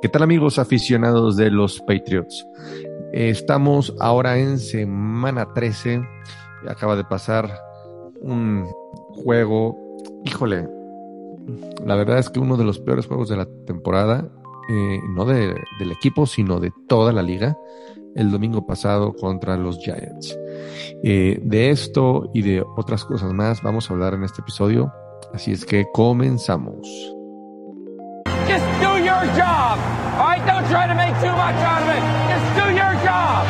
¿Qué tal amigos aficionados de los Patriots? Estamos ahora en semana 13. Acaba de pasar un juego. Híjole, la verdad es que uno de los peores juegos de la temporada, eh, no de, del equipo, sino de toda la liga, el domingo pasado contra los Giants. Eh, de esto y de otras cosas más vamos a hablar en este episodio, así es que comenzamos. Try to make too much out of it. Just do your job.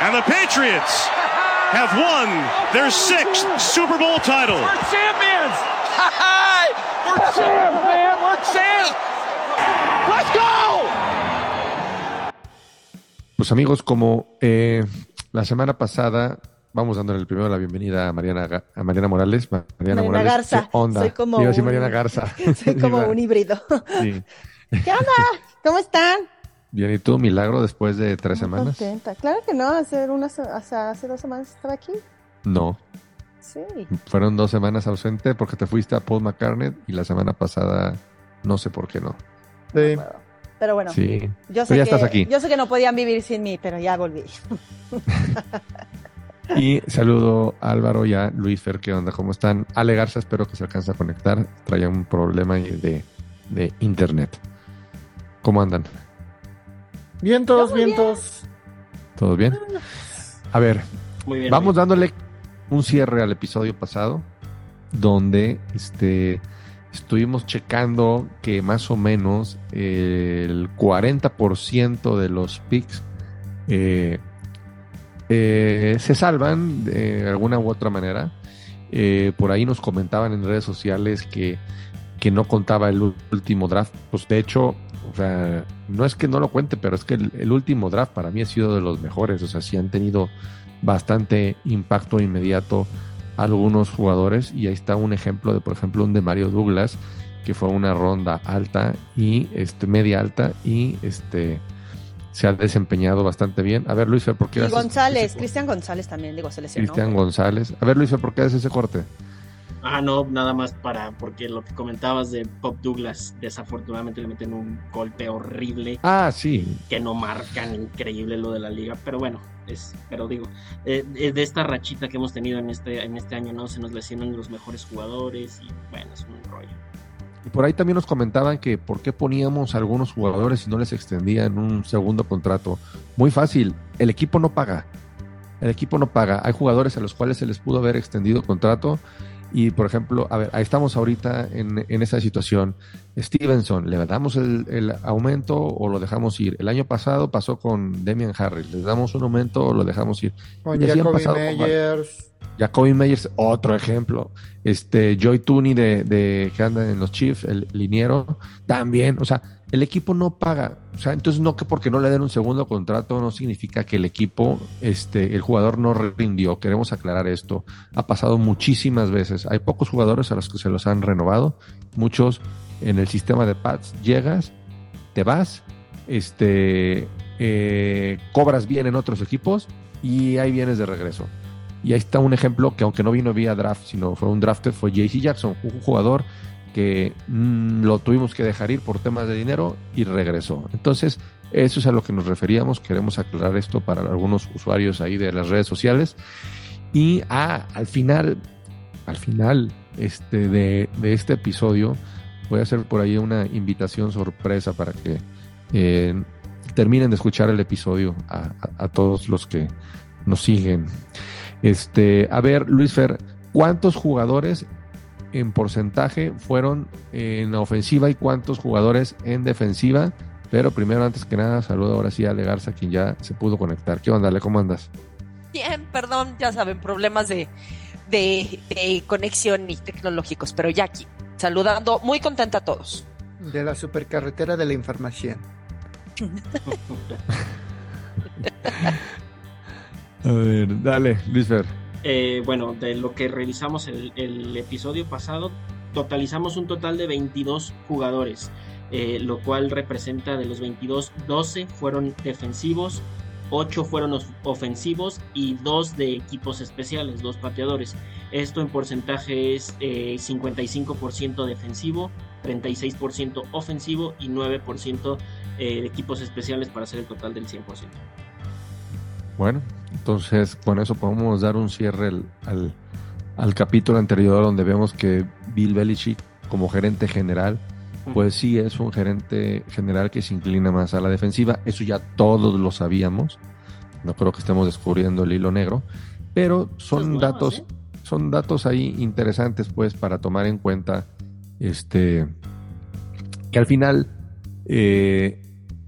And the Patriots have won their sixth Super Bowl title. We're champions. We're champs, man. We're champs. Let's go. Pues amigos, como eh, la semana pasada vamos dándole el primero la bienvenida a Mariana, a Mariana Morales. Mariana, Mariana Morales, Garza. ¿qué onda? Soy como a decir Mariana Garza. Soy como un híbrido. Sí. ¿Qué onda? ¿Cómo están? Bien, ¿y tú, milagro, después de tres semanas? Contenta. Claro que no, hace, unas, hace dos semanas estar aquí. No. Sí. Fueron dos semanas ausente porque te fuiste a Paul McCartney y la semana pasada no sé por qué no. Sí. Pero bueno, sí. yo sé ya que, estás aquí. Yo sé que no podían vivir sin mí, pero ya volví. y saludo a Álvaro y a Luis Fer, ¿qué onda? ¿Cómo están? Ale Garza, espero que se alcance a conectar. Traía un problema de, de internet. ¿Cómo andan? Vientos, vientos. ¿Todo bien? A ver, vamos dándole un cierre al episodio pasado, donde este, estuvimos checando que más o menos el 40% de los picks eh, eh, se salvan de alguna u otra manera. Eh, por ahí nos comentaban en redes sociales que, que no contaba el último draft. Pues de hecho, o sea, no es que no lo cuente, pero es que el, último draft para mí ha sido de los mejores. O sea, sí han tenido bastante impacto inmediato algunos jugadores. Y ahí está un ejemplo de, por ejemplo, un de Mario Douglas, que fue una ronda alta y este, media alta y este se ha desempeñado bastante bien. A ver, Luis, ¿por qué y González, Cristian González también, digo, se Cristian González. A ver, Luis, ¿por qué haces ese corte? Ah, no, nada más para, porque lo que comentabas de Pop Douglas, desafortunadamente le meten un golpe horrible. Ah, sí. Que no marcan increíble lo de la liga, pero bueno, es, pero digo, eh, de esta rachita que hemos tenido en este, en este año, ¿no? Se nos lesionan los mejores jugadores y bueno, es un rollo. Y por ahí también nos comentaban que por qué poníamos a algunos jugadores y no les extendían un segundo contrato. Muy fácil, el equipo no paga. El equipo no paga. Hay jugadores a los cuales se les pudo haber extendido contrato y por ejemplo, a ver, ahí estamos ahorita en, en esa situación. Stevenson, ¿le damos el, aumento o lo dejamos ir? El año pasado pasó con Demian Harris, ¿le damos un aumento o lo dejamos ir? Con Jacoby Meyers. Jacoby Meyers, otro ejemplo. Este, Joy Tooney de, de, que anda en los Chiefs, el liniero, también. O sea, el equipo no paga. O sea, entonces no que porque no le den un segundo contrato no significa que el equipo, este, el jugador no rindió. Queremos aclarar esto. Ha pasado muchísimas veces. Hay pocos jugadores a los que se los han renovado. Muchos en el sistema de pads llegas, te vas, este, eh, cobras bien en otros equipos y ahí vienes de regreso. Y ahí está un ejemplo que aunque no vino vía draft, sino fue un drafted, fue JC Jackson, un jugador que mm, lo tuvimos que dejar ir por temas de dinero y regresó. Entonces, eso es a lo que nos referíamos. Queremos aclarar esto para algunos usuarios ahí de las redes sociales. Y ah, al final, al final este, de, este episodio, voy a hacer por ahí una invitación sorpresa para que eh, terminen de escuchar el episodio a, a, todos los que nos siguen. Este, a ver, Luis Fer, ¿cuántos jugadores en porcentaje fueron en ofensiva y cuántos jugadores en defensiva. Pero primero, antes que nada, saludo ahora sí a Ale Garza, quien ya se pudo conectar. ¿Qué onda, Ale? ¿Cómo andas? Bien, perdón, ya saben, problemas de, de, conexión y tecnológicos, pero ya aquí, saludando, muy contenta a todos. De la supercarretera de la información. a ver, dale, Luis Fer. Eh, bueno, de lo que revisamos el, el, episodio pasado, totalizamos un total de 22 jugadores, eh, lo cual representa de los 22, 12 fueron defensivos, 8 fueron ofensivos y 2 de equipos especiales, 2 pateadores. Esto en porcentaje es 55% eh, defensivo, 36% ofensivo y 9% eh, de equipos especiales para hacer el total del 100%. Bueno, entonces con eso podemos dar un cierre al, al, capítulo anterior donde vemos que Bill Belichick como gerente general, pues sí es un gerente general que se inclina más a la defensiva. Eso ya todos lo sabíamos. No creo que estemos descubriendo el hilo negro, pero son datos, ¿eh? son datos ahí interesantes, pues, para tomar en cuenta, este, que al final, eh,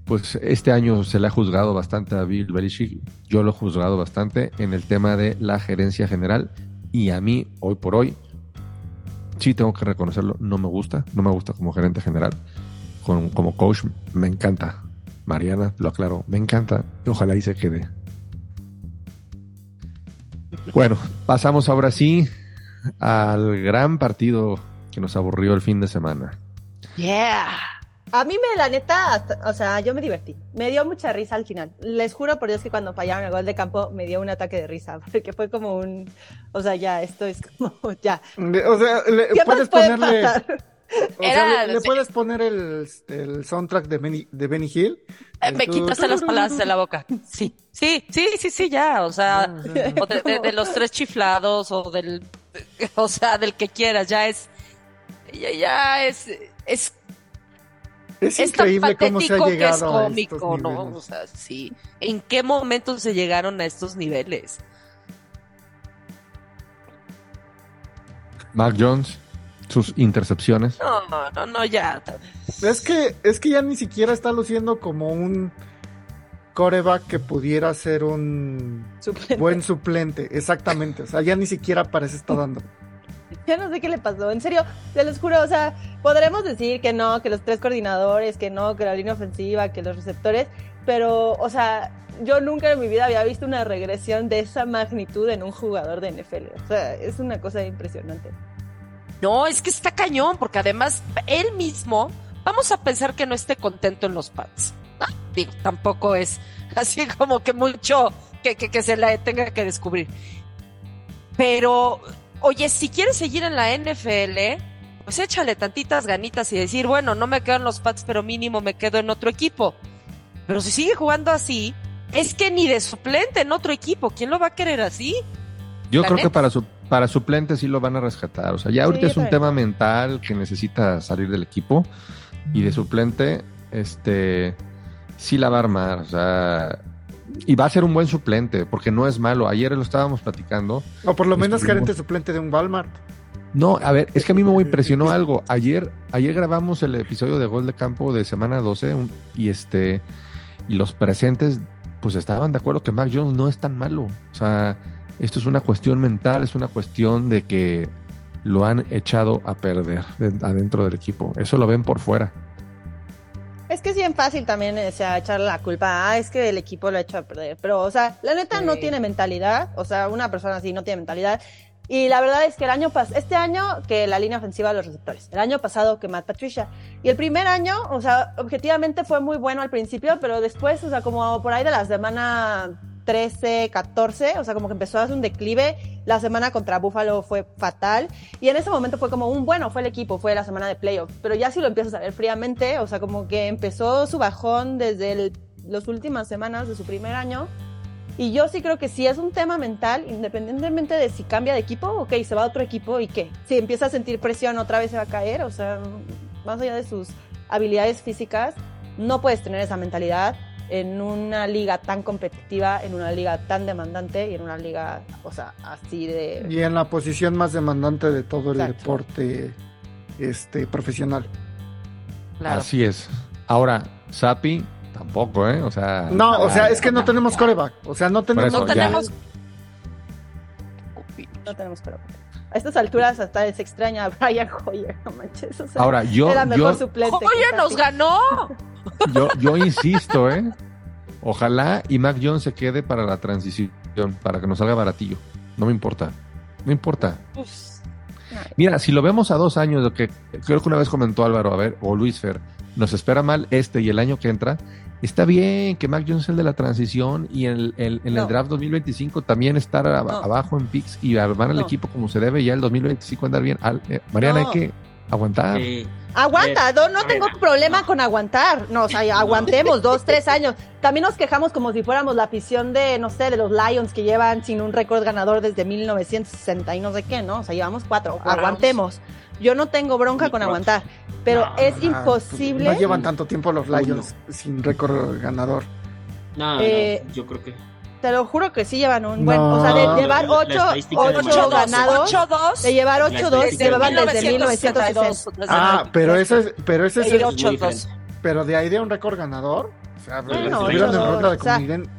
pues, este año se le ha juzgado bastante a Bill Belichick. Yo lo he juzgado bastante en el tema de la gerencia general y a mí, hoy por hoy, sí tengo que reconocerlo, no me gusta, no me gusta como gerente general. como coach me encanta. Mariana, lo aclaro, me encanta ojalá ahí se quede. Bueno, pasamos ahora sí al gran partido que nos aburrió el fin de semana. Yeah. A mí me, la neta, o sea, yo me divertí. Me dio mucha risa al final. Les juro por Dios que cuando fallaron el gol de campo me dio un ataque de risa, porque fue como un, o sea, ya, esto es como, ya. O sea, le, puedes ponerle... O sea, le, puedes poner el, el soundtrack de Benny, de Benny Hill. Eh, me quitaste las palabras de la boca. Sí, sí, sí, sí, sí, ya. O sea, de, los tres chiflados o del, o sea, del que quieras, ya es, ya, ya es, es es, increíble cómo se ha llegado a estos ¿no? O sea, sí. ¿En qué momento se llegaron a estos niveles? Mark Jones, sus intercepciones. No, no, no, no, ya. Es que, es que ya ni siquiera está luciendo como un coreback que pudiera ser un buen suplente. Exactamente. O sea, ya ni siquiera parece estar dando. Ya no sé qué le pasó. En serio, se los juro, o sea, podremos decir que no, que los tres coordinadores, que no, que la línea ofensiva, que los receptores, pero, o sea, yo nunca en mi vida había visto una regresión de esa magnitud en un jugador de NFL. O sea, es una cosa impresionante. No, es que está cañón, porque además él mismo, vamos a pensar que no esté contento en los pads. Digo, tampoco es así como que mucho que, que, que se la tenga que descubrir. Pero oye, si quieres seguir en la NFL, pues échale tantitas ganitas y decir, bueno, no me quedo en los Pats, pero mínimo me quedo en otro equipo. Pero si sigue jugando así, es que ni de suplente en otro equipo, ¿quién lo va a querer así? Yo creo que para su para suplente sí lo van a rescatar. O sea, ya ahorita es un tema mental que necesita salir del equipo y de suplente, este, sí la va a armar. O sea, y va a ser un buen suplente, porque no es malo. Ayer lo estábamos platicando. O por lo menos gerente suplente de un Walmart. No, a ver, es que a mí me impresionó algo. Ayer, ayer grabamos el episodio de Gol de Campo de semana 12 y este y los presentes pues estaban de acuerdo que Mac Jones no es tan malo. O sea, esto es una cuestión mental, es una cuestión de que lo han echado a perder adentro del equipo. Eso lo ven por fuera. Es que es bien fácil también o sea, echarle la culpa. Ah, es que el equipo lo ha hecho a perder. Pero, o sea, la neta no tiene mentalidad. O sea, una persona así no tiene mentalidad. Y la verdad es que el año pasado, este año que la línea ofensiva de los receptores, el año pasado que Matt Patricia. Y el primer año, o sea, objetivamente fue muy bueno al principio, pero después, o sea, como por ahí de la semana 13, 14, o sea, como que empezó a hacer un declive. La semana contra Buffalo fue fatal. Y en ese momento fue como un bueno, fue el equipo, fue la semana de playoff. Pero ya si lo empiezas a ver fríamente, o sea, como que empezó su bajón desde las últimas semanas de su primer año. Y yo sí creo que si es un tema mental, independientemente de si cambia de equipo, ok, se va a otro equipo y qué. Si empieza a sentir presión, otra vez se va a caer, o sea, más allá de sus habilidades físicas, no puedes tener esa mentalidad en una liga tan competitiva, en una liga tan demandante y en una liga, o sea, así de... Y en la posición más demandante de todo el deporte este, profesional. Así es. Ahora, Sapi tampoco, ¿eh? O sea... No, o sea, es que no tenemos coreback. O sea, no tenemos... no tenemos... No tenemos coreback. A estas alturas hasta se extraña a Brian Hoyer, no manches. O sea, Ahora, yo... Era mejor suplente. ¡Hoyer nos ganó! Yo, yo insisto, ¿eh? Ojalá y Mac Jones se quede para la transición, para que nos salga baratillo. No me importa. No importa. Mira, si lo vemos a dos años, lo que creo que una vez comentó Álvaro, a ver, o Luis Fer, nos espera mal este y el año que entra. Está bien que Mac Jones es el de la transición y en el, en el draft 2025 también estar abajo en picks y armar el equipo como se debe ya el 2025 andar bien. Eh, Mariana, hay que aguantar. Aguanta, no, no tengo problema con aguantar. No, o sea, aguantemos dos, tres años. También nos quejamos como si fuéramos la afición de, no sé, de los Lions que llevan sin un récord ganador desde 1960 y no sé qué, ¿no? O sea, llevamos cuatro. Aguantemos. Yo no tengo bronca con aguantar, pero es imposible. No llevan tanto tiempo los Lions sin récord ganador. No, eh, yo creo que te lo juro que sí llevan un buen. O sea, de llevar 8, 8 ganados. 8-2. De llevar 8-2 llevaban desde 1960. Ah, pero ese es. Pero ese es. 8-2. Pero de ahí de un récord ganador. O sea, bueno, estuvieron en ronda de comodín.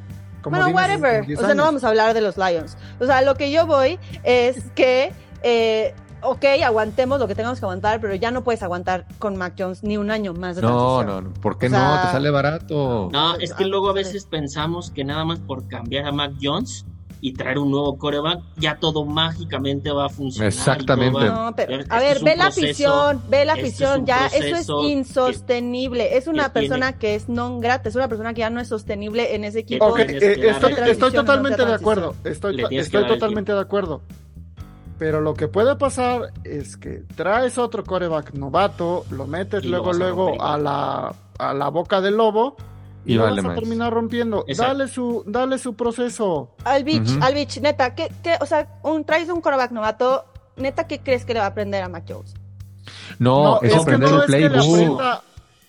Bueno, whatever. O sea, no vamos a hablar de los Lions. O sea, lo que yo voy es que. Eh, ok, aguantemos lo que tengamos que aguantar, pero ya no puedes aguantar con Mac Jones ni un año más de No, no, no, ¿por qué no? Te sale barato. No, es que luego a veces pensamos que nada más por cambiar a Mac Jones y traer un nuevo coreback, ya todo mágicamente va a funcionar. Exactamente. No, pero, a ver, ve la afición, ve la afición, ya eso es insostenible. es una persona que es non grata, es una persona que ya no es sostenible en ese equipo. Eh, estoy, totalmente de acuerdo, estoy, estoy totalmente de acuerdo. Pero lo que puede pasar es que traes otro coreback novato, lo metes luego, luego a la, a la boca del lobo y, lo vas a terminar rompiendo. Dale su, dale su proceso. Al bitch, neta, ¿qué, qué, o sea, un, traes un coreback novato, neta, ¿qué crees que le va a aprender a Mac Jones? No, es, aprender el playbook.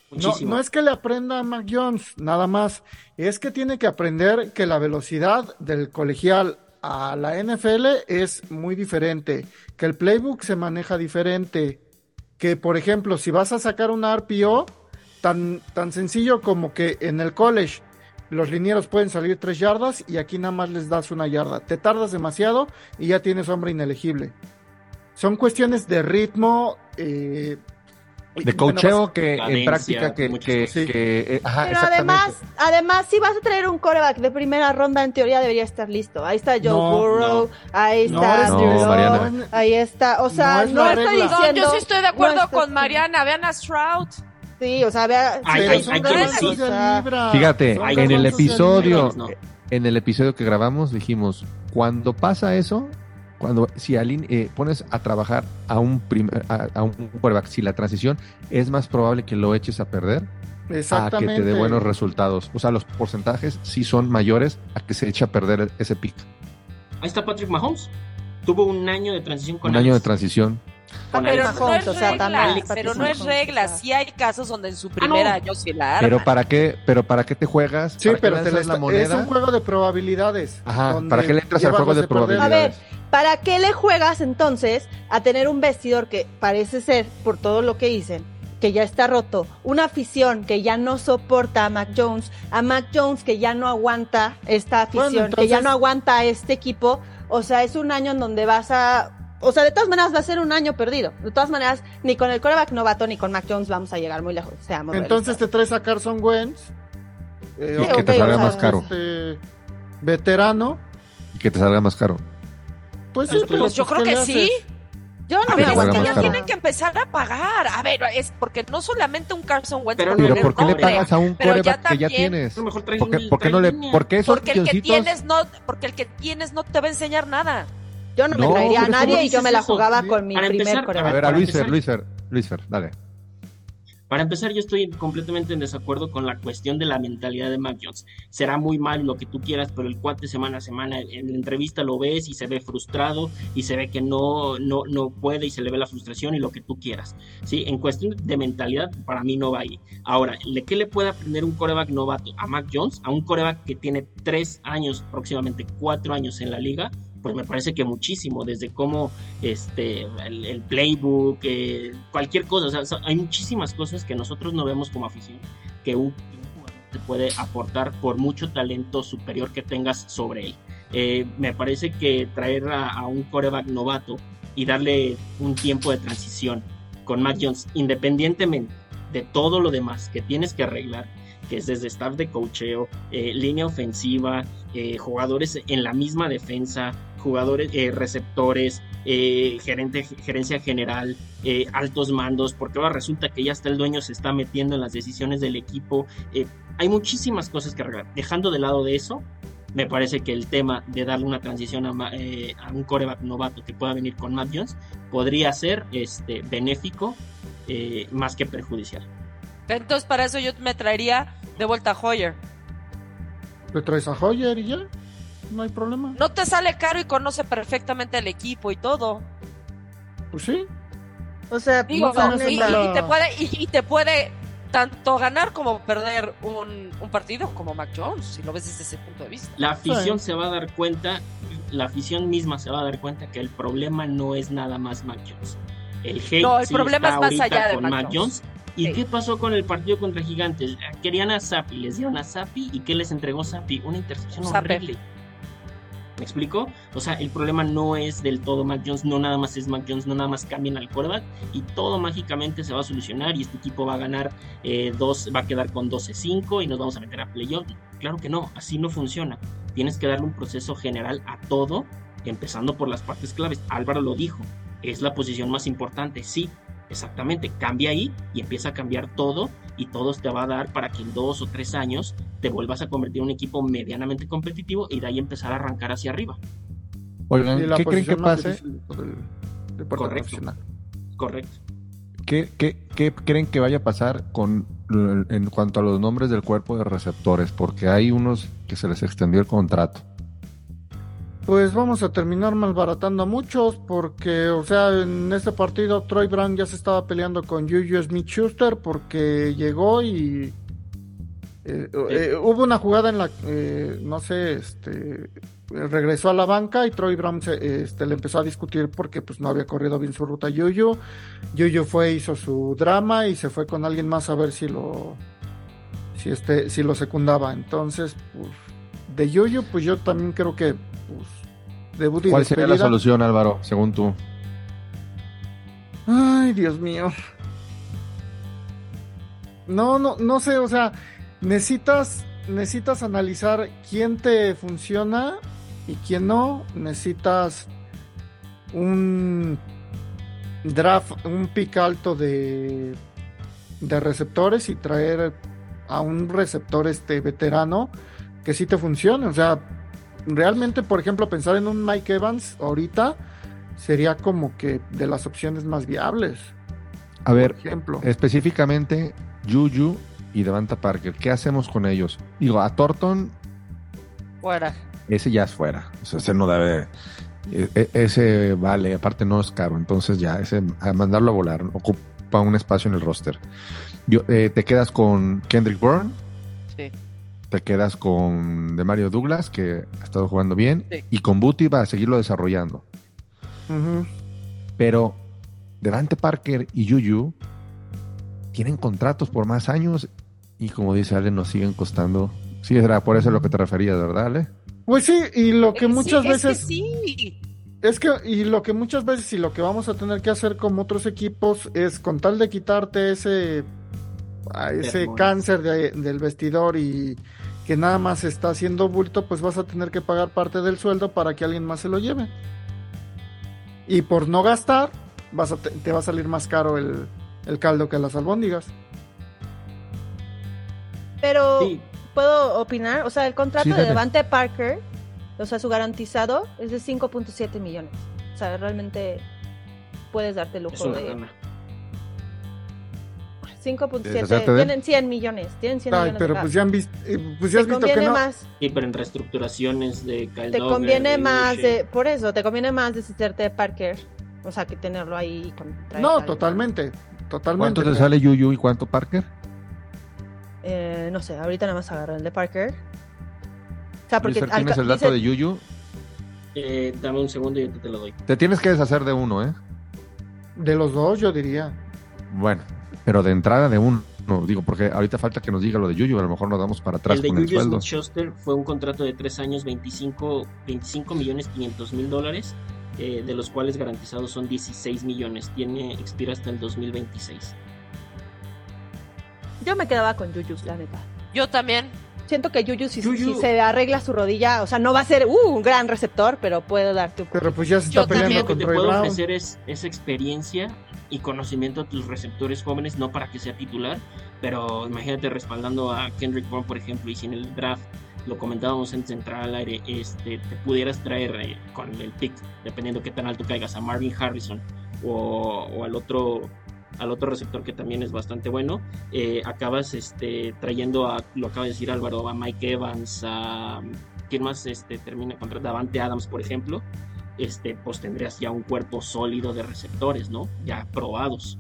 No, no, es que le aprenda a Mac Jones, nada más. Es que tiene que aprender que la velocidad del colegial a la NFL es muy diferente, que el playbook se maneja diferente, que por ejemplo, si vas a sacar una RPO, tan, tan sencillo como que en el college los linieros pueden salir tres yardas y aquí nada más les das una yarda. Te tardas demasiado y ya tienes hombre inelegible. Son cuestiones de ritmo, eh, de cocheo que en práctica que, que, eh, pero además además si vas a traer un coreback de primera ronda en teoría debería estar listo. Ahí está Joe Burrow ahí está no, ahí está o sea no, estoy diciendo yo sí estoy de acuerdo con Mariana vean a Stroud. Sí o sea vea fíjate en el episodio en el episodio que grabamos dijimos cuando pasa eso cuando si eh, pones a trabajar a un a, un quarterback, si la transición es más probable que lo eches a perder a que te dé buenos resultados. O sea, los porcentajes sí son mayores a que se eche a perder ese pick. Ahí está Patrick Mahomes. Tuvo un año de transición con Un año de transición. Ah, pero, no es regla, pero no es regla, sí hay casos donde en su primer ah, año se la Pero para qué, pero para qué te juegas? Sí, pero te la moneda? es un juego de probabilidades. Ajá, ¿para qué le entras al juego de probabilidades? A ver, ¿para qué le juegas entonces a tener un vestidor que parece ser, por todo lo que dicen, que ya está roto, una afición que ya no soporta a Mac Jones, a Mac Jones que ya no aguanta esta afición, que ya no aguanta a este equipo? O sea, es un año en donde vas a o sea, de todas maneras va a ser un año perdido. De todas maneras, ni con el coreback novato ni con Mac Jones vamos a llegar muy lejos. Seamos Entonces te traes a Carson Wentz. Eh, y que te salga más caro. Este, veterano. Y que te salga más caro. Pues, sí, pues, yo creo que sí. Yo no me aguanto. ya tienen que empezar a pagar. A ver, es porque no solamente un Carson Wentz. Pero, pero ¿por qué le pagas a un coreback que ya tienes? ¿Por qué, no le, por qué esos porque el que tienes no, porque el que tienes no te va a enseñar nada. Yo no, me traería a nadie y yo me la jugaba con mi primer coreback. A ver, a Luisfer, Luisfer, Luisfer, dale. Para empezar, yo estoy completamente en desacuerdo con la cuestión de la mentalidad de Mac Jones. Será muy mal lo que tú quieras, pero el cuate semana a semana en la entrevista lo ves y se ve frustrado y se ve que no, no, no puede y se le ve la frustración y lo que tú quieras. ¿sí? En cuestión de mentalidad, para mí no va ahí. Ahora, ¿qué le puede aprender un coreback novato a Mac Jones? A un coreback que tiene tres años, próximamente cuatro años en la liga pues me parece que muchísimo, desde cómo este, el, playbook, eh, cualquier cosa, hay muchísimas cosas que nosotros no vemos como afición, que un, jugador te puede aportar por mucho talento superior que tengas sobre él. Eh, me parece que traer a, un coreback novato y darle un tiempo de transición con Matt Jones, independientemente de todo lo demás que tienes que arreglar, que es desde staff de cocheo, eh, línea ofensiva, jugadores en la misma defensa, jugadores, eh, receptores, eh, gerente, gerencia general, eh, altos mandos, porque ahora resulta que ya hasta el dueño se está metiendo en las decisiones del equipo. hay muchísimas cosas que arreglar. Dejando de lado de eso, me parece que el tema de darle una transición a, un coreback novato que pueda venir con Matt Jones podría ser este, benéfico eh, más que perjudicial. Entonces, para eso yo me traería de vuelta a Hoyer. ¿Le traes a Hoyer y ya? No hay problema. No te sale caro y conoce perfectamente el equipo y todo. Pues sí. O sea, y, te puede, y, te puede tanto ganar como perder un, partido como Mac Jones, si lo ves desde ese punto de vista. La afición se va a dar cuenta, la afición misma se va a dar cuenta que el problema no es nada más Mac Jones. El hate no, el problema es más allá de Mac, Jones. ¿Y qué pasó con el partido contra Gigantes? Querían a Sapi, les dieron a Sapi y ¿qué les entregó Sapi? Una intercepción horrible. ¿Me explico? O sea, el problema no es del todo Mac Jones, no nada más es Mac Jones, no nada más cambian al quarterback y todo mágicamente se va a solucionar y este equipo va a ganar eh, dos, va a quedar con 12-5 y nos vamos a meter a playoff. Claro que no, así no funciona. Tienes que darle un proceso general a todo, empezando por las partes claves. Álvaro lo dijo, es la posición más importante, sí, exactamente, cambia ahí y empieza a cambiar todo y todo te va a dar para que en dos o tres años te vuelvas a convertir en un equipo medianamente competitivo y de ahí empezar a arrancar hacia arriba. Oigan, ¿qué creen que pase? Correcto. Correcto. ¿Qué, qué, creen que vaya a pasar con en cuanto a los nombres del cuerpo de receptores? Porque hay unos que se les extendió el contrato. Pues vamos a terminar malbaratando a muchos porque, o sea, en este partido Troy Brown ya se estaba peleando con Juju Smith-Schuster porque llegó y eh, eh, hubo una jugada en la, eh, no sé, este, regresó a la banca y Troy Brown se, este, le empezó a discutir porque pues no había corrido bien su ruta Yuyu. Yuyu fue, hizo su drama y se fue con alguien más a ver si lo, si este, si lo secundaba. Entonces, pues, de Yuyu, pues yo también creo que, pues, ¿Cuál sería la solución, Álvaro, según tú? Ay, Dios mío. No, no, no sé, o sea, necesitas, necesitas analizar quién te funciona y quién no. Necesitas un draft, un pick alto de, de receptores y traer a un receptor este veterano que sí te funcione. O sea, realmente, por ejemplo, pensar en un Mike Evans ahorita sería como que de las opciones más viables. A ver, ejemplo. específicamente Juju y Devanta Parker, ¿qué hacemos con ellos? Digo, a Thornton. Fuera. Ese ya es fuera. O sea, ese no debe. E, ese vale, aparte no es caro. Entonces ya, ese a mandarlo a volar, ocupa un espacio en el roster. Yo, eh, te quedas con Kendrick Bourne. Sí te quedas con de Mario Douglas, que ha estado jugando bien, y con Booty va a seguirlo desarrollando. Pero Devante Parker y Yuyu tienen contratos por más años y como dice Ale, nos siguen costando. Sí, era por eso a lo que te referías, ¿verdad, Ale? Pues sí, y lo que eh, muchas veces... Es que sí. Es que, y lo que muchas veces, y lo que vamos a tener que hacer como otros equipos, es con tal de quitarte ese, ese cáncer del vestidor y que nada más está haciendo bulto, pues vas a tener que pagar parte del sueldo para que alguien más se lo lleve. Y por no gastar, vas a te, va a salir más caro el, caldo que las albóndigas. Pero, ¿puedo opinar? O sea, el contrato de Levante Parker, o sea, su garantizado es de 5.7 millones. O sea, realmente puedes darte el lujo de... 5.7, tienen 100 millones, tienen 100 millones pero pues ya han visto, eh, pues ya has visto que no. Más, sí, pero en reestructuraciones de Kyle Te conviene más, de, por eso, te conviene más deshacerte de Parker, o sea, que tenerlo ahí. Con, no, totalmente, totalmente. ¿Cuánto te sale Yuyu y cuánto Parker? Eh, no sé, ahorita nada más agarro el de Parker. O sea, porque ¿Tienes el dato de Yuyu? Eh, dame un segundo y yo te lo doy. Te tienes que deshacer de uno, ¿eh? De los dos, yo diría. Bueno, pero de entrada de uno, digo, porque ahorita falta que nos diga lo de Yuyu, a lo mejor nos damos para atrás el de con el sueldo. Schuster fue un contrato de tres años, 25, 25 millones 500 mil dólares, eh, de los cuales garantizados son 16 millones. Tiene, expira hasta el 2026. Yo me quedaba con Yuyu, la neta. Yo también. Siento que Yuyu si, se arregla su rodilla, o sea, no va a ser uh, un gran receptor, pero puede darte un Pero pues ya se está peleando con Lo que te puedo ofrecer es, esa experiencia y conocimiento a tus receptores jóvenes, no para que sea titular, pero imagínate respaldando a Kendrick Bourne, por ejemplo, y si en el draft lo comentábamos en central al aire, este, te pudieras traer eh, con el pick, dependiendo qué tan alto caigas, a Marvin Harrison o, al otro al otro receptor que también es bastante bueno. Eh, acabas este, trayendo a, lo acaba de decir Álvaro, a Mike Evans, a quien más este, termina contra Davante Adams, por ejemplo. Este, pues tendrías ya un cuerpo sólido de receptores, ¿no? Ya probados.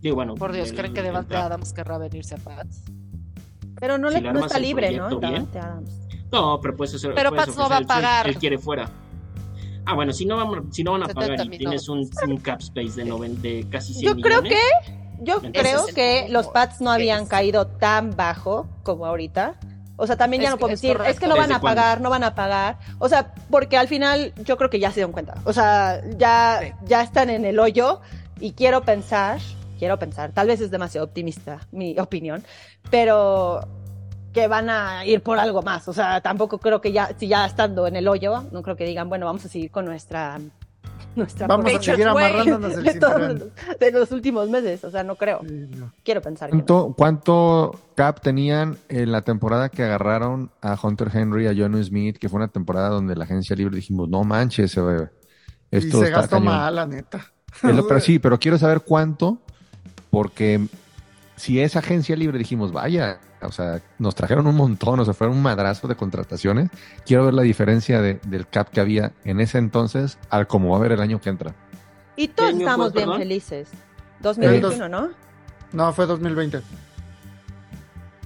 Y bueno, por Dios, ¿creen que Davante Adams querrá venirse a Pats? Pero no, le, no está libre, ¿no? Davante Adams. No, pero pues eso. Pero Pats no va a pagar. Él, quiere fuera. Ah, bueno, si no, van, si no van a pagar y tienes un, cap space de, de casi 100 Yo creo que yo creo que los Pats no habían caído tan bajo como ahorita. O sea, también ya no puedo decir, es que no van a pagar, no van a pagar. O sea, porque al final yo creo que ya se dieron cuenta. O sea, ya, ya están en el hoyo y quiero pensar, quiero pensar, tal vez es demasiado optimista mi opinión, pero que van a ir por algo más. O sea, tampoco creo que ya, si ya estando en el hoyo, no creo que digan, bueno, vamos a seguir con nuestra nuestra Vamos a seguir amarrándonos el de, de los últimos meses, o sea, no creo. Quiero pensar. ¿Cuánto, ¿Cuánto cap tenían en la temporada que agarraron a Hunter Henry, a John Smith, que fue una temporada donde la agencia libre dijimos, no manches, esto y se gastó mal, la neta. pero sí, pero quiero saber cuánto, porque si es agencia libre dijimos, vaya, o sea, nos trajeron un montón, o sea, fueron un madrazo de contrataciones. Quiero ver la diferencia del cap que había en ese entonces al como va a haber el año que entra. Y todos estamos bien felices. 2021, ¿no? No, fue 2020.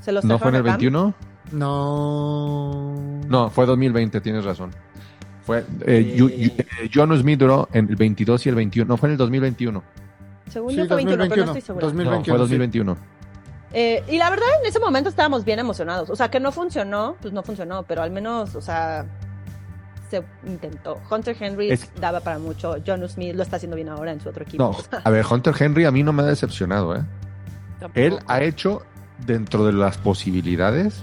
¿Se los ¿No fue en el 21? No. No, fue 2020, tienes razón. Fue, eh, eh, John Smith duró en el 22 y el 21. No, fue en el 2021. Según yo fue 21, pero no estoy segura. 2021, no, fue 2021. Eh, y la verdad, en ese momento estábamos bien emocionados. O sea, que no funcionó, pues no funcionó, pero al menos, o sea, se intentó. Hunter Henry daba para mucho. John Smith lo está haciendo bien ahora en su otro equipo. No, a ver, Hunter Henry a mí no me ha decepcionado, ¿eh? Él ha hecho dentro de las posibilidades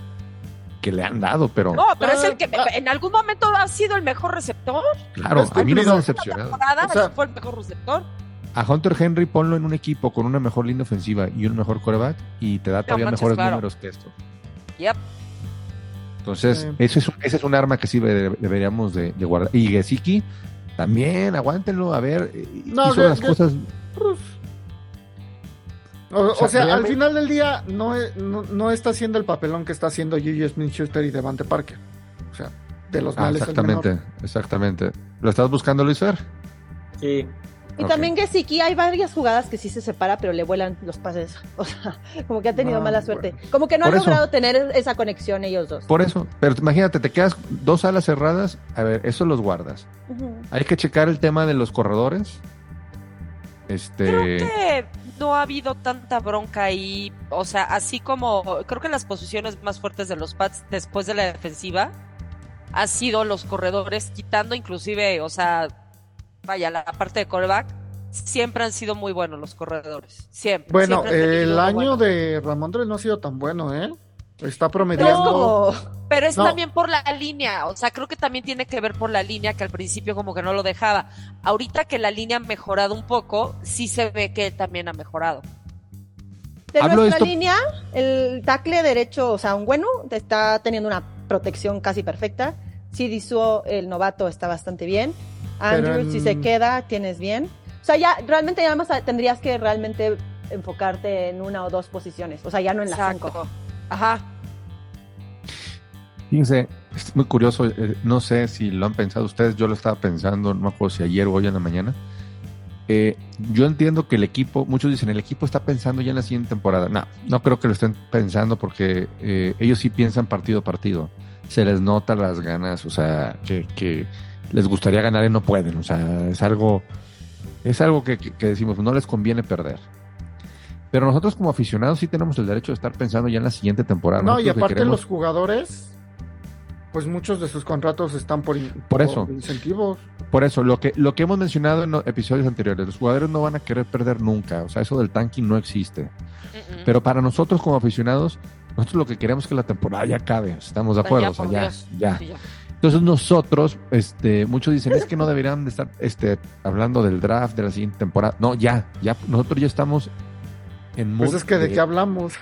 que le han dado, pero. No, pero es el que en algún momento ha sido el mejor receptor. Claro, a mí no me ha decepcionado. O sea, fue el mejor receptor a Hunter Henry ponlo en un equipo con una mejor línea ofensiva y un mejor coreback y te da todavía mejores números que esto. Yep. Entonces, ese, es, un arma que sí deberíamos de, guardar. Y Gesicki, también, aguántenlo, a ver, eh, no, hizo las cosas... O, sea, al final del día no, no, está haciendo el papelón que está haciendo Gigi Smith-Schuster y Devante Parker. O sea, de los ah, males Exactamente, exactamente. ¿Lo estás buscando, Luis Fer? Sí. Y también que sí, hay varias jugadas que sí se separa, pero le vuelan los pases. O sea, como que ha tenido mala suerte. Como que no han logrado tener esa conexión ellos dos. Por eso, pero imagínate, te quedas dos alas cerradas, a ver, eso los guardas. Hay que checar el tema de los corredores. Este... Creo que no ha habido tanta bronca ahí, o sea, así como creo que las posiciones más fuertes de los Pats después de la defensiva ha sido los corredores, quitando inclusive, o sea, vaya, la parte de callback, siempre han sido muy buenos los corredores. Siempre. Bueno, el año de Ramondre no ha sido tan bueno, ¿eh? Está promediando. Pero es, también por la línea, o sea, creo que también tiene que ver por la línea que al principio como que no lo dejaba. Ahorita que la línea ha mejorado un poco, sí se ve que también ha mejorado. De nuestra línea, el tackle derecho, o sea, un bueno, está teniendo una protección casi perfecta. Sidizuo, el novato, está bastante bien. Andrew, si se queda, tienes bien. O sea, ya realmente ya más tendrías que realmente enfocarte en una o dos posiciones. O sea, ya no en las cinco. Ajá. Fíjense, es muy curioso. Eh, no sé si lo han pensado ustedes. Yo lo estaba pensando, no me acuerdo si ayer o hoy en la mañana. Eh, yo entiendo que el equipo, muchos dicen, el equipo está pensando ya en la siguiente temporada. No, no creo que lo estén pensando porque eh, ellos sí piensan partido a partido. Se les nota las ganas, o sea, que, que les gustaría ganar y no pueden. O sea, es algo, es algo que, decimos, no les conviene perder. Pero nosotros como aficionados sí tenemos el derecho de estar pensando ya en la siguiente temporada. No, y aparte los jugadores, pues muchos de sus contratos están por, por eso. incentivos. Por eso, lo que, lo que hemos mencionado en episodios anteriores, los jugadores no van a querer perder nunca. O sea, eso del tanking no existe. Pero para nosotros como aficionados, nosotros lo que queremos es que la temporada ya acabe. Estamos de acuerdo. o sea, ya, ya. Entonces nosotros, este, muchos dicen, es que no deberían de estar este, hablando del draft de la siguiente temporada. No, ya, ya, nosotros ya estamos en Pues es que de, qué hablamos.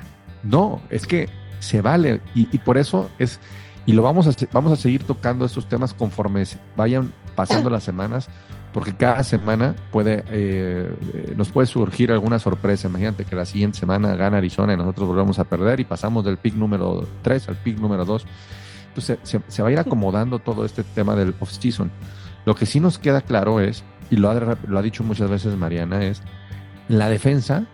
No, es que se vale. Y, por eso es, y lo vamos a, vamos a seguir tocando estos temas conforme vayan pasando las semanas, porque cada semana puede eh, nos puede surgir alguna sorpresa. Imagínate que la siguiente semana gana Arizona y nosotros volvemos a perder y pasamos del pick número 3 al pick número 2. Entonces se, va a ir acomodando todo este tema del off-season. Lo que sí nos queda claro es, y lo ha, lo ha dicho muchas veces Mariana, es la defensa.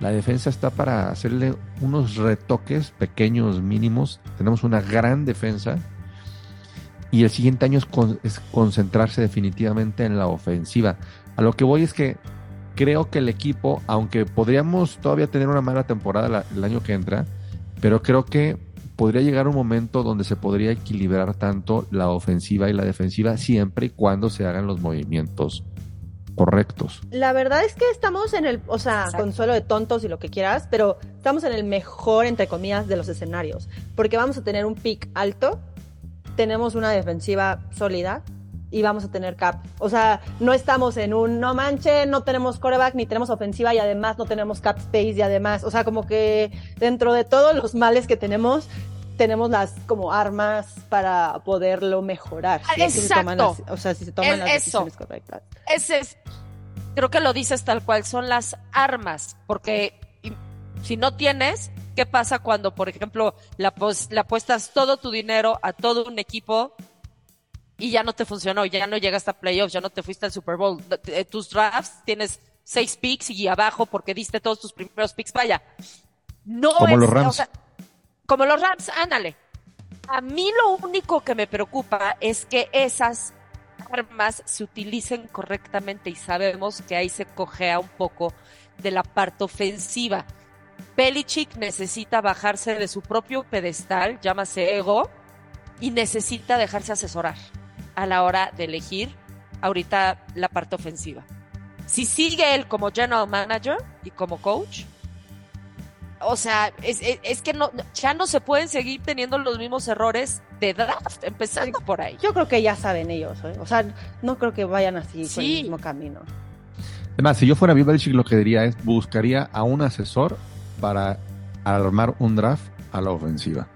La defensa está para hacerle unos retoques pequeños, mínimos. Tenemos una gran defensa y el siguiente año es, concentrarse definitivamente en la ofensiva. A lo que voy es que creo que el equipo, aunque podríamos todavía tener una mala temporada el año que entra, pero creo que podría llegar un momento donde se podría equilibrar tanto la ofensiva y la defensiva siempre y cuando se hagan los movimientos correctos. La verdad es que estamos en el, o sea, consuelo de tontos y lo que quieras, pero estamos en el mejor, entre comillas, de los escenarios, porque vamos a tener un pick alto tenemos una defensiva sólida y vamos a tener cap. O sea, no estamos en un no manche, no tenemos coreback ni tenemos ofensiva y además no tenemos cap space y además, o sea, como que dentro de todos los males que tenemos, tenemos las como armas para poderlo mejorar. Exacto. o sea, si se toman las decisiones correctas. Ese es, creo que lo dices tal cual, son las armas, porque si no tienes, ¿Qué pasa cuando, por ejemplo, le, apuestas todo tu dinero a todo un equipo y ya no te funcionó, ya no llegaste a playoffs, ya no te fuiste al Super Bowl? Tus drafts tienes seis picks y abajo porque diste todos tus primeros picks. Vaya, no como los Rams. como los Rams, ándale. A mí lo único que me preocupa es que esas armas se utilicen correctamente y sabemos que ahí se cojea un poco de la parte ofensiva. Belichick necesita bajarse de su propio pedestal, llámase ego, y necesita dejarse asesorar a la hora de elegir ahorita la parte ofensiva. Si sigue él como general manager y como coach, o sea, es, que no, ya no se pueden seguir teniendo los mismos errores de draft, empezando por ahí. Yo creo que ya saben ellos, ¿eh? o sea, no creo que vayan así por el mismo camino. Además, si yo fuera Bill Belichick, lo que diría es buscaría a un asesor para armar un draft a la ofensiva.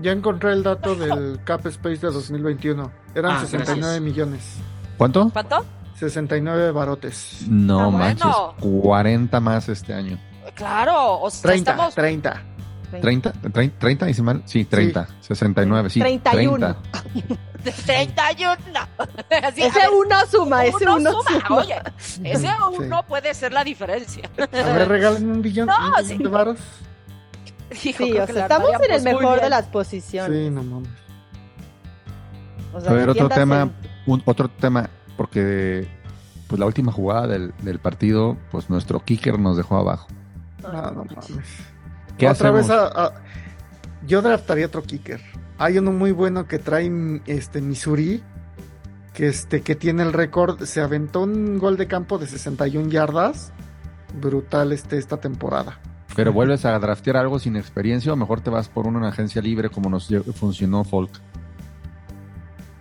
Ya encontré el dato del Cap Space de 2021. Eran 69 ah, millones. ¿Cuánto? ¿Cuánto? 69 barotes. No ah, manches, 40 más este año. Claro, o sea, 30, estamos... 30. 30, 30, 30 dice mal, sí, 30, 69, sí, 31. 30. 31. ese uno suma, ese uno, suma. Oye, ese uno puede ser la diferencia. A ver, regalen un billón, no, un sí. de varos. Sí, o sea, estamos en el mejor de las posiciones. Sí, no mames. O sea, a ver, otro tema, un, otro tema, porque pues la última jugada del, del, partido, pues nuestro kicker nos dejó abajo. No, no mames. ¿Qué Otra vez a, yo draftaría otro kicker. Hay uno muy bueno que trae este Missouri, que este que tiene el récord, se aventó un gol de campo de 61 yardas. Brutal este esta temporada. Pero vuelves a draftear algo sin experiencia o mejor te vas por una agencia libre como nos funcionó Folk.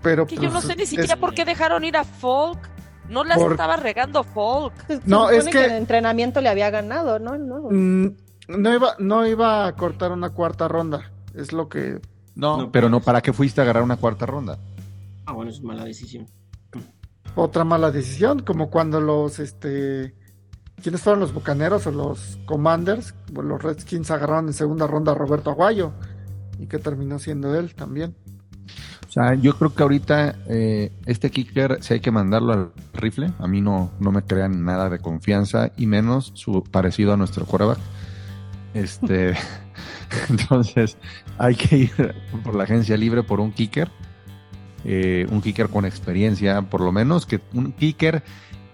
Pero que yo no pues, sé ni siquiera por qué dejaron ir a Folk. No las estaba regando Folk. No, es que... el entrenamiento le había ganado, ¿no? No. Mm, no iba, no iba a cortar una cuarta ronda. Es lo que no, pero no, ¿para qué fuiste a agarrar una cuarta ronda? Ah, bueno, es mala decisión. Otra mala decisión, como cuando los, este, ¿quiénes fueron los Bucaneros o los Commanders? los Redskins agarraron en segunda ronda a Roberto Aguayo y que terminó siendo él también. O sea, yo creo que ahorita eh, este kicker, si hay que mandarlo al rifle, a mí no, no me crean nada de confianza y menos su parecido a nuestro quarterback. Este, entonces hay que ir por la agencia libre por un kicker, eh, un kicker con experiencia, por lo menos, que un kicker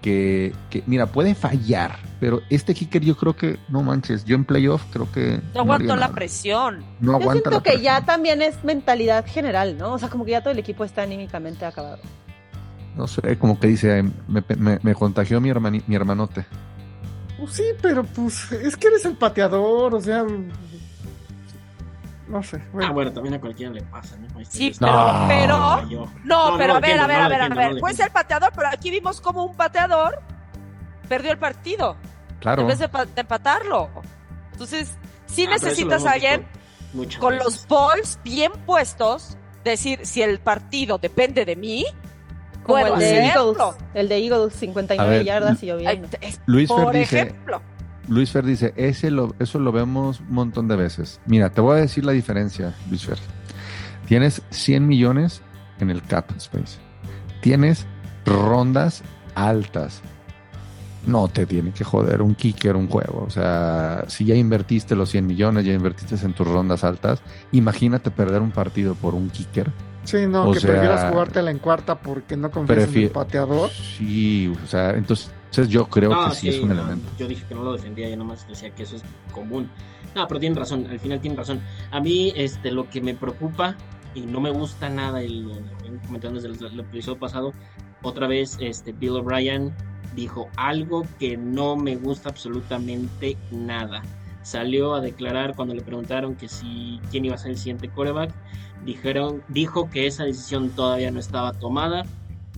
que, mira, puede fallar, pero este kicker yo creo que, no manches, yo en playoff creo que... No aguantó la presión. No yo siento que ya también es mentalidad general, ¿no? O sea, como que ya todo el equipo está anímicamente acabado. No sé, como que dice, me, contagió mi, mi hermanote. Pues sí, pero pues es que eres el pateador, o sea, no sé. Ah, bueno, también a cualquiera le pasa, ¿no? Sí, pero, pero, no, pero a ver, a ver, a ver, a ver. Puede ser pateador, pero aquí vimos como un pateador perdió el partido. Claro. En vez de, empatarlo. Entonces, sí ah, necesitas a alguien con los balls bien puestos, decir, si el partido depende de mí, Como el, de Eagles, el de Eagles, 59 yardas y lloviendo. Luis Fer dice, Luis Fer dice, ese lo, eso lo vemos un montón de veces. Mira, te voy a decir la diferencia, Luis Fer. Tienes 100 millones en el cap space. Tienes rondas altas. No te tiene que joder un kicker, un juego. O sea, si ya invertiste los 100 millones, ya invertiste en tus rondas altas, imagínate perder un partido por un kicker. Sí, no, que prefieras jugártela en cuarta porque no confías en el pateador. Sí, o sea, entonces yo creo que sí, es un elemento. Yo dije que no lo defendía, yo nomás decía que eso es común. No, pero tiene razón, al final tiene razón. A mí, este, lo que me preocupa y no me gusta nada, el, comentando desde el, episodio pasado, otra vez este, Bill O'Brien dijo algo que no me gusta absolutamente nada. Salió a declarar cuando le preguntaron que si quién iba a ser el siguiente coreback, dijeron, dijo que esa decisión todavía no estaba tomada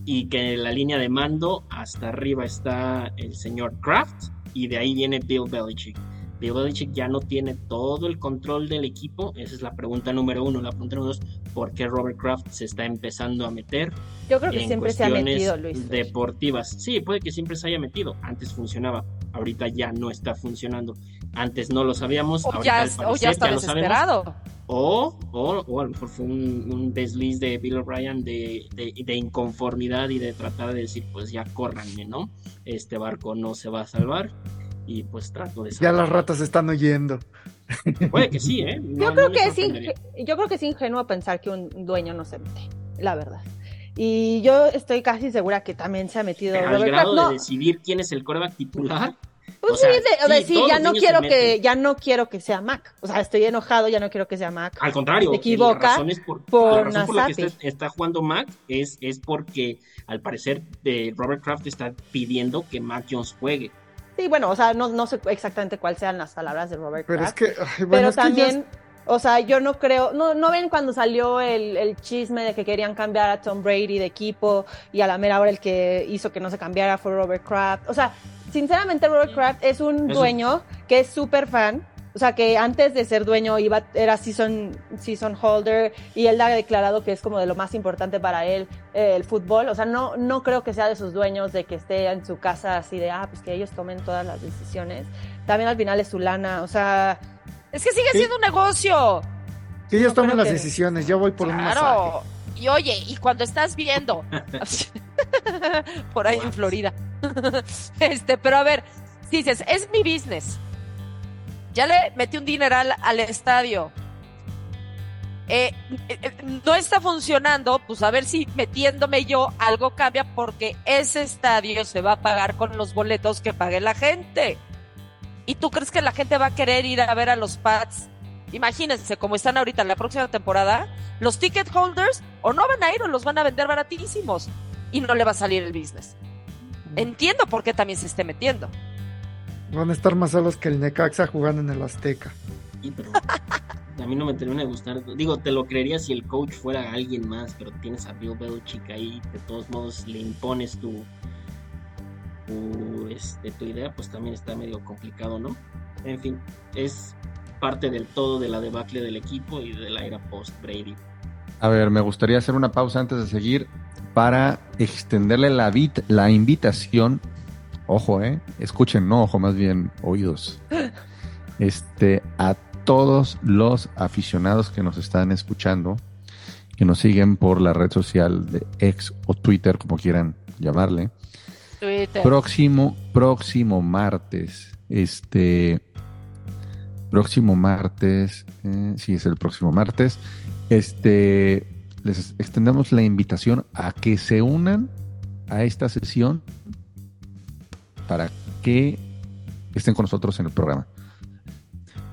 y que en la línea de mando hasta arriba está el señor Kraft y de ahí viene Bill Belichick. Bill Belichick ya no tiene todo el control del equipo. Esa es la pregunta número uno. La pregunta número dos, ¿por qué Robert Kraft se está empezando a meter? Yo creo que siempre se ha metido, Luis. Deportivas. Sí, puede que siempre se haya metido. Antes funcionaba, ahorita ya no está funcionando. Antes no lo sabíamos, o ya, está desesperado. O, o, a lo mejor fue un, desliz de Bill O'Brien de, de, inconformidad y de tratar de decir, pues ya córranme, ¿no? Este barco no se va a salvar y pues trato de Ya las ratas están oyendo. Puede que sí, ¿eh? yo, creo que es yo creo que es ingenuo pensar que un dueño no se mete, la verdad. Y yo estoy casi segura que también se ha metido Pero al grado de decidir quién es el coreback titular. Pues sí, de, decir, ya no quiero que ya no quiero que sea Mac. O sea, estoy enojado, ya no quiero que sea Mac. Al contrario, se equivoca por, por, la por que está, jugando Mac es, es porque al parecer de Robert Kraft está pidiendo que Mac Jones juegue. Sí, bueno, o sea, no, no sé exactamente cuáles sean las palabras de Robert Pero Kraft. Es que, pero también, o sea, yo no creo, no, no ven cuando salió el, el, chisme de que querían cambiar a Tom Brady de equipo y a la mera hora el que hizo que no se cambiara fue Robert Kraft. O sea, sinceramente Robert Kraft es un dueño que es súper fan o sea, que antes de ser dueño iba, era season, season holder y él ha declarado que es como de lo más importante para él eh, el fútbol. O sea, no, no creo que sea de sus dueños de que esté en su casa así de, ah, pues que ellos tomen todas las decisiones. También al final es su lana, o sea... Es que sigue siendo un negocio. Que ellos tomen las decisiones, yo voy por un masaje. Y oye, y cuando estás viendo por ahí en Florida, este, pero a ver, dices, es mi business ya le metí un dineral al estadio. Eh, eh, eh, no está funcionando, pues a ver si metiéndome yo algo cambia porque ese estadio se va a pagar con los boletos que pague la gente. ¿Y tú crees que la gente va a querer ir a ver a los Pats? Imagínense cómo están ahorita en la próxima temporada, los ticket holders o no van a ir o los van a vender baratísimos y no le va a salir el business. Entiendo por qué también se esté metiendo. Van a estar más solos que el Necaxa jugando en el Azteca. a mí no me termina de gustar. Digo, te lo creería si el coach fuera alguien más, pero tienes a Bill Belichick ahí, de todos modos le impones tu, tu, este, tu idea, pues también está medio complicado, ¿no? En fin, es parte del todo de la debacle del equipo y de la era post-Brady. A ver, me gustaría hacer una pausa antes de seguir para extenderle la, la invitación ojo, eh, escuchen, no ojo, más bien oídos. Este, a todos los aficionados que nos están escuchando, que nos siguen por la red social de X o Twitter, como quieran llamarle. Próximo, próximo martes, este, próximo martes, eh, sí es el próximo martes, este, les extendemos la invitación a que se unan a esta sesión para que estén con nosotros en el programa.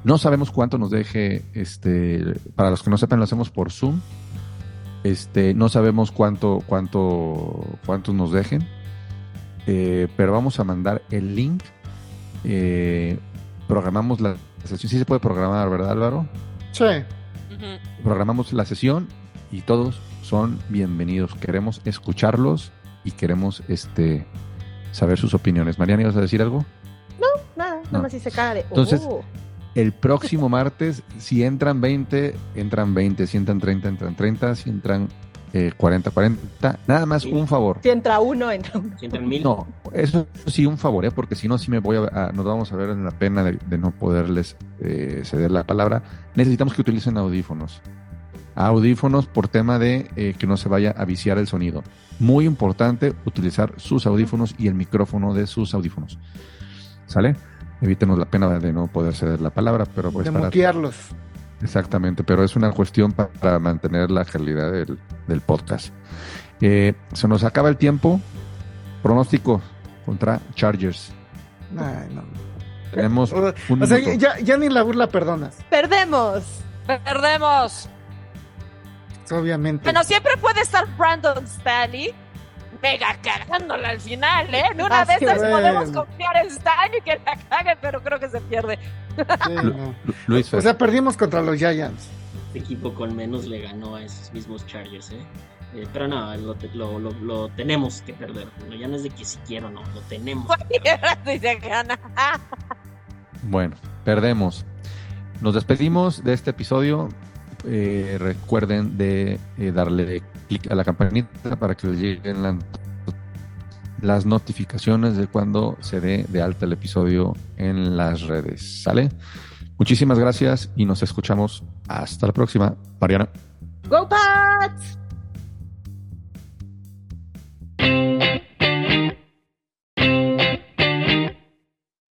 No sabemos cuánto nos deje, este, para los que no sepan, lo hacemos por Zoom. Este, no sabemos cuánto, cuánto, cuántos nos dejen, eh, pero vamos a mandar el link. Eh, programamos la sesión. Sí se puede programar, ¿verdad, Álvaro? Sí. Programamos la sesión y todos son bienvenidos. Queremos escucharlos y queremos este saber sus opiniones. Mariana, ¿ibas a decir algo? No, nada, nada más hice cara de. Entonces, oh". el próximo martes, si entran 20, entran 20, si entran 30, entran 30, si entran 40-40. Eh, Nada más un favor. Si entra uno, entra uno. Si entra mil. No, eso sí un favor, ¿eh? porque si no, sí me voy a, nos vamos a ver en la pena de, no poderles eh, ceder la palabra. Necesitamos que utilicen audífonos. Audífonos por tema de eh, que no se vaya a viciar el sonido. Muy importante utilizar sus audífonos y el micrófono de sus audífonos. ¿Sale? Evítenos la pena de no poder ceder la palabra, pero pues de para... Exactamente, pero es una cuestión para mantener la calidad del, podcast. Eh, se nos acaba el tiempo. Pronóstico contra Chargers. Ay, no. Tenemos o, o sea, ya, ya, ni la burla perdonas. Perdemos. Perdemos. Obviamente. Bueno, siempre puede estar Brandon Stanley mega cagándola al final, ¿eh? En una de esas podemos confiar en Stan y que la cague, pero creo que se pierde. Luis, o sea, perdimos contra los Giants. Este equipo con menos le ganó a esos mismos Chargers, ¿eh? eh pero no, lo, lo, lo, tenemos que perder. ya no es de que si quiero no, lo tenemos. bueno, perdemos. Nos despedimos de este episodio. Eh, recuerden de eh, darle clic a la campanita para que les lleguen las notificaciones de cuando se dé de alta el episodio en las redes. ¿Sale? Muchísimas gracias y nos escuchamos hasta la próxima, Mariana. ¡Go Pats!